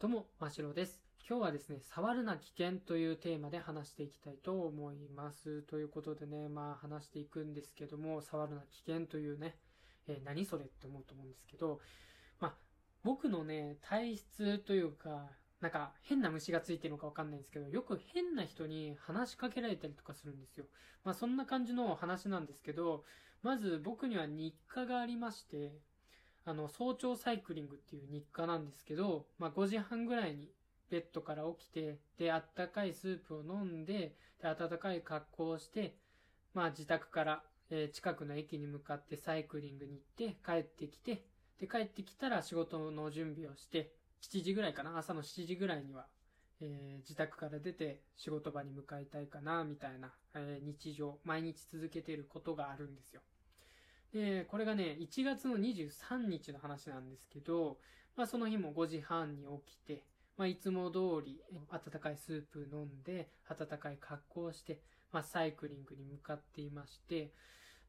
どうも、ましろです。今日はですね、触るな危険というテーマで話していきたいと思います。ということでね、まあ話していくんですけども、触るな危険というね、えー何それって思うと思うんですけど、まあ僕のね、体質というか、なんか変な虫がついてるのかわかんないんですけど、よく変な人に話しかけられたりとかするんですよ。まあそんな感じの話なんですけど、まず僕には日課がありまして、あの、早朝サイクリングっていう日課なんですけど、まあ5時半ぐらいにベッドから起きて、で、あったかいスープを飲んで、で、暖かい格好をして、まあ自宅から、えー近くの駅に向かってサイクリングに行って、帰ってきて、で、帰ってきたら仕事の準備をして、7時ぐらいかな朝の7時ぐらいには、えー自宅から出て仕事場に向かいたいかな、みたいな、えー日常、毎日続けていることがあるんですよ。で、これがね、1月の23日の話なんですけど、まあその日も5時半に起きて、まあいつも通り温かいスープ飲んで、温かい格好をして、まあサイクリングに向かっていまして、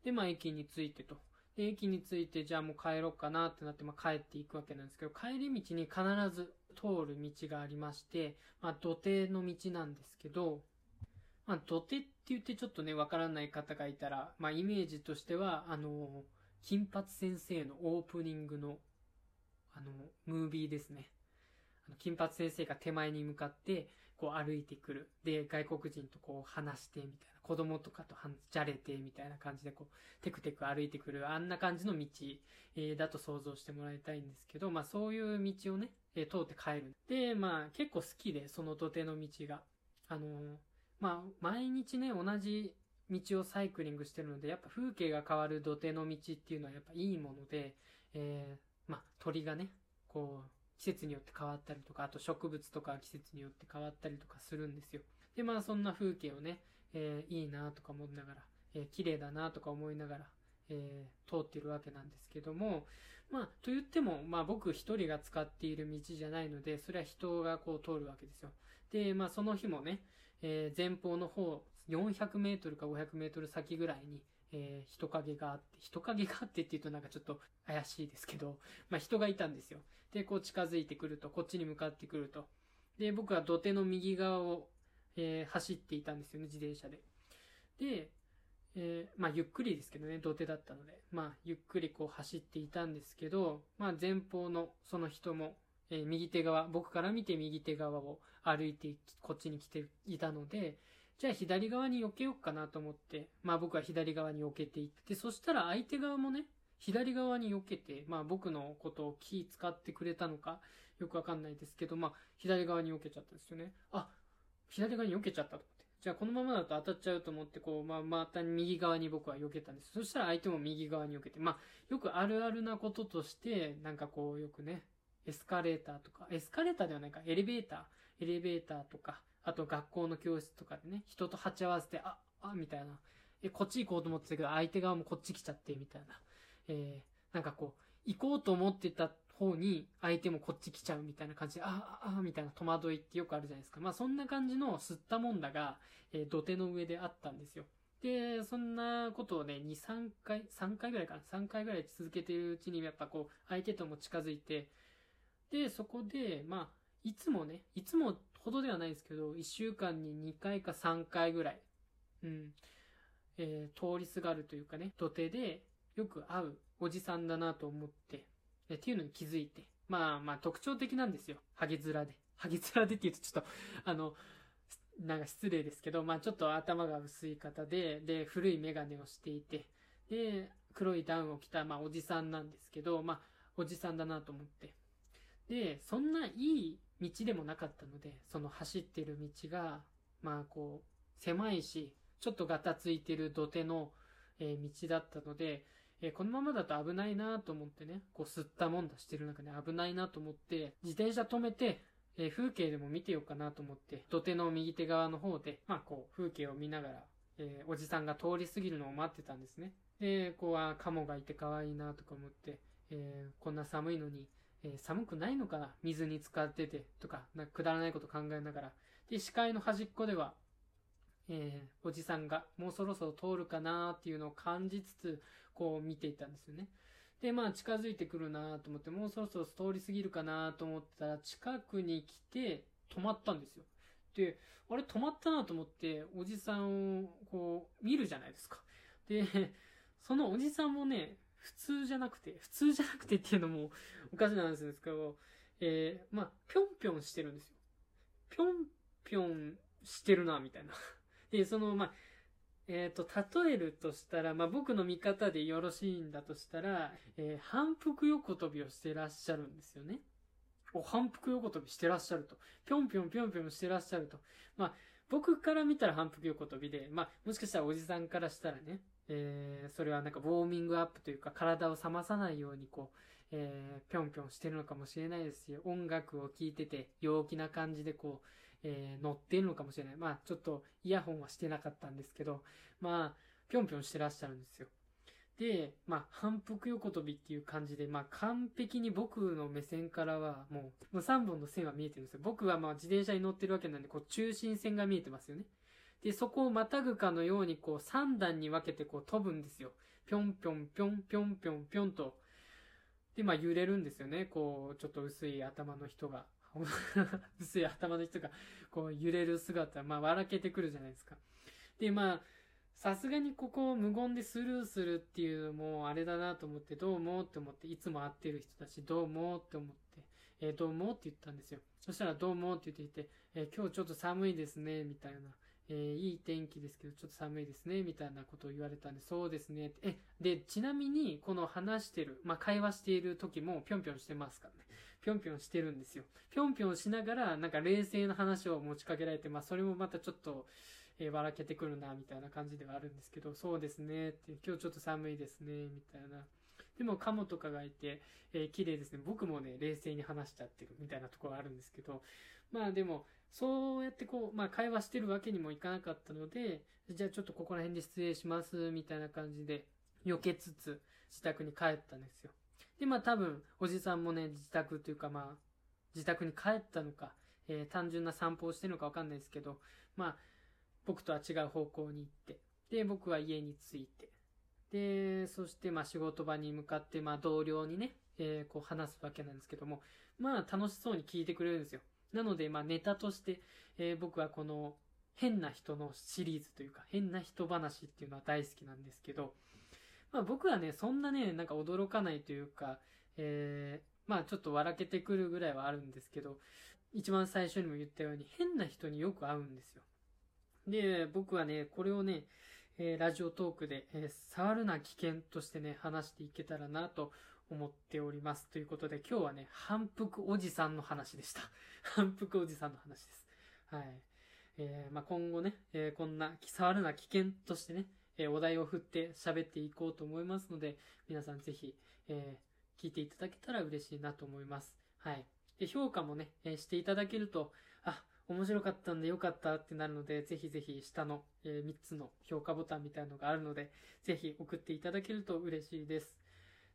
で、まあ駅に着いてと。で、駅に着いて、じゃあもう帰ろうかなってなって、まあ帰っていくわけなんですけど、帰り道に必ず通る道がありまして、まあ土手の道なんですけど、まあ土手って言ってちょっとね、わからない方がいたら、まあイメージとしては、あの、金髪先生のオープニングの、あの、ムービーですね。あの金髪先生が手前に向かって、こう歩いてくる。で、外国人とこう話してみたいな。子供とかと話じゃれてみたいな感じでこう、テクテク歩いてくる。あんな感じの道、えーだと想像してもらいたいんですけど、まあそういう道をね、えー通って帰る。で、まあ結構好きで、その土手の道が。あのーまあ毎日ね、同じ道をサイクリングしてるので、やっぱ風景が変わる土手の道っていうのはやっぱいいもので、えーまあ鳥がね、こう、季節によって変わったりとか、あと植物とか季節によって変わったりとかするんですよ。で、まあそんな風景をね、えーいいなとか思いながら、えー綺麗だなとか思いながら、えー通ってるわけなんですけども、まあ、と言っても、まあ僕一人が使っている道じゃないので、それは人がこう通るわけですよ。で、まあその日もね、えー前方の方、400メートルか500メートル先ぐらいに、えー人影があって、人影があってって言うとなんかちょっと怪しいですけど、まあ人がいたんですよ。で、こう近づいてくると、こっちに向かってくると。で、僕は土手の右側を、えー走っていたんですよね、自転車で。で、えーまあゆっくりですけどね、土手だったので、まあゆっくりこう走っていたんですけど、まあ前方のその人も、えー右手側、僕から見て右手側を歩いてこっちに来ていたので、じゃあ左側に避けようかなと思って、まあ僕は左側に避けていって、そしたら相手側もね、左側に避けて、まあ僕のことを気使ってくれたのか、よくわかんないですけど、まあ左側に避けちゃったんですよね。あ、左側に避けちゃったと思って。じゃあこのままだと当たっちゃうと思って、こう、まあまた右側に僕は避けたんです。そしたら相手も右側に避けて、まあよくあるあるなこととして、なんかこうよくね、エスカレーターとか、エスカレーターではないか、エレベーター、エレベーターとか、あと学校の教室とかでね、人と鉢合わせて、あ、あ、みたいな。え、こっち行こうと思ってたけど、相手側もこっち来ちゃって、みたいな。えー、なんかこう、行こうと思ってた方に、相手もこっち来ちゃうみたいな感じで、あ、あ、あ、みたいな戸惑いってよくあるじゃないですか。まあそんな感じの吸ったもんだが、えー土手の上であったんですよ。で、そんなことをね、2、3回、3回ぐらいかな。3回ぐらい続けてるうちに、やっぱこう、相手とも近づいて、で、そこで、まあ、いつもね、いつもほどではないですけど、1週間に2回か3回ぐらい、うん、えー通りすがるというかね、土手でよく会うおじさんだなと思って、っていうのに気づいて、まあまあ特徴的なんですよ。ハゲ面で。ハゲ面でって言うとちょっと、あの、なんか失礼ですけど、まあちょっと頭が薄い方で、で、古いメガネをしていて、で、黒いダウンを着た、まあおじさんなんですけど、まあおじさんだなと思って。で、そんないい道でもなかったので、その走ってる道が、まあこう、狭いし、ちょっとガタついてる土手の、えー道だったので、えーこのままだと危ないなと思ってね、こう吸ったもんだしてる中で危ないなと思って、自転車止めて、えー風景でも見てようかなと思って、土手の右手側の方で、まあこう、風景を見ながら、えおじさんが通り過ぎるのを待ってたんですね。で、こう、あ、カモがいて可愛いなとか思って、えこんな寒いのに、えー寒くないのかな？水に浸かってて、とか、なくだらないこと考えながら。で、視界の端っこでは、えーおじさんがもうそろそろ通るかなっていうのを感じつつ、こう見ていたんですよね。で、まあ近づいてくるなと思って、もうそろそろ通り過ぎるかなと思ったら、近くに来て止まったんですよ。で、あれ止まったなと思って、おじさんをこう見るじゃないですか。で、そのおじさんもね、普通じゃなくて、普通じゃなくてっていうのもおかしな話ですけど、えー、まあ、ぴょんぴょんしてるんですよ。ぴょんぴょんしてるな、みたいな。で、その、まあ、えっ、ー、と、例えるとしたら、まあ、僕の見方でよろしいんだとしたら、えー、反復横跳びをしてらっしゃるんですよね。お、反復横跳びしてらっしゃると。ぴょんぴょんぴょんぴょんしてらっしゃると。まあ、僕から見たら反復横跳びで、まあ、もしかしたらおじさんからしたらね、えー、それはなんかウォーミングアップというか体を冷まさないようにこう、えー、ぴょんぴょんしてるのかもしれないですし、音楽を聴いてて陽気な感じでこう、えー、乗ってるのかもしれない。まあ、ちょっとイヤホンはしてなかったんですけど、まあ、ぴょんぴょんしてらっしゃるんですよ。で、まあ、反復横跳びっていう感じで、まあ、完璧に僕の目線からは、もう、もう3本の線は見えてるんですよ。僕はまあ、自転車に乗ってるわけなんで、こう、中心線が見えてますよね。で、そこをまたぐかのように、こう、3段に分けてこう、飛ぶんですよ。ぴょんぴょんぴょんぴょんぴょんぴょんと。で、まあ、揺れるんですよね。こう、ちょっと薄い頭の人が。薄い頭の人が、こう揺れる姿、まあ笑けてくるじゃないですか。で、まあ、さすがにここを無言でスルーするっていうのもあれだなと思って、どうもって思って、いつも会ってる人たち、どうもって思って、えー、どうもって言ったんですよ。そしたらどうもって言っていて、えー、今日ちょっと寒いですね、みたいな。えー、いい天気ですけど、ちょっと寒いですね、みたいなことを言われたんで、そうですね。え、で、ちなみに、この話してる、まあ、会話している時もぴょんぴょんしてますからね。ぴょんぴょんしてるんですよ。ぴょんぴょんしながら、なんか冷静な話を持ちかけられて、まあそれもまたちょっと、えー、笑けてくるな、みたいな感じではあるんですけど、そうですね、って、今日ちょっと寒いですね、みたいな。でも、カモとかがいて、えー、綺麗ですね。僕もね、冷静に話しちゃってるみたいなところあるんですけど、まあでも、そうやってこう、まあ会話してるわけにもいかなかったので、じゃあちょっとここら辺で失礼します、みたいな感じで、避けつつ、自宅に帰ったんですよ。で、まあ多分、おじさんもね、自宅というかまあ、自宅に帰ったのか、えー、単純な散歩をしてるのかわかんないですけど、まあ、僕とは違う方向に行って、で、僕は家に着いて、で、そしてまあ仕事場に向かってまあ同僚にね、えー、こう話すわけなんですけども、まあ楽しそうに聞いてくれるんですよ。なのでまあネタとして、えー、僕はこの変な人のシリーズというか、変な人話っていうのは大好きなんですけど、まあ僕はね、そんなね、なんか驚かないというか、えー、まあちょっと笑けてくるぐらいはあるんですけど、一番最初にも言ったように変な人によく会うんですよ。で、僕はね、これをね、えー、ラジオトークで、えー、触るな危険としてね、話していけたらなと思っております。ということで、今日はね、反復おじさんの話でした。反復おじさんの話です。はい。えー、まあ、今後ね、えー、こんな、触るな危険としてね、えお題を振って喋っていこうと思いますので、皆さんぜひ、え聞いていただけたら嬉しいなと思います。はい。で、評価もね、えしていただけると、面白かったんでよかったってなるので、ぜひぜひ下の、え3つの評価ボタンみたいなのがあるので、ぜひ送っていただけると嬉しいです。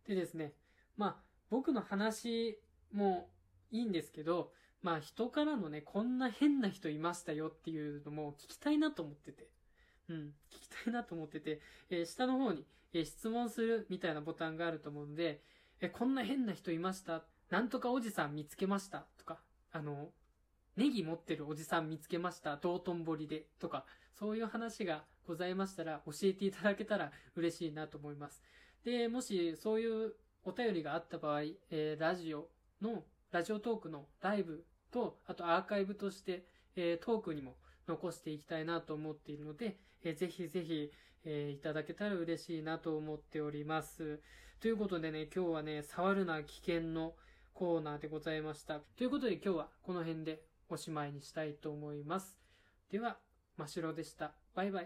でですね、まあ、僕の話もいいんですけど、まあ人からのね、こんな変な人いましたよっていうのも聞きたいなと思ってて。うん、聞きたいなと思ってて、えー、下の方に、えー、質問するみたいなボタンがあると思うんで、えー、こんな変な人いました？なんとかおじさん見つけました？とか、あの、ネギ持ってるおじさん見つけました道頓堀でとか、そういう話がございましたら教えていただけたら嬉しいなと思います。で、もしそういうお便りがあった場合、えー、ラジオの、ラジオトークのライブと、あとアーカイブとして、えー、トークにも残していきたいなと思っているので、えー、ぜひぜひ、えー、いただけたら嬉しいなと思っております。ということでね、今日はね、触るな危険のコーナーでございました。ということで今日はこの辺でおしまいにしたいと思います。では、真っ白でした。バイバイ。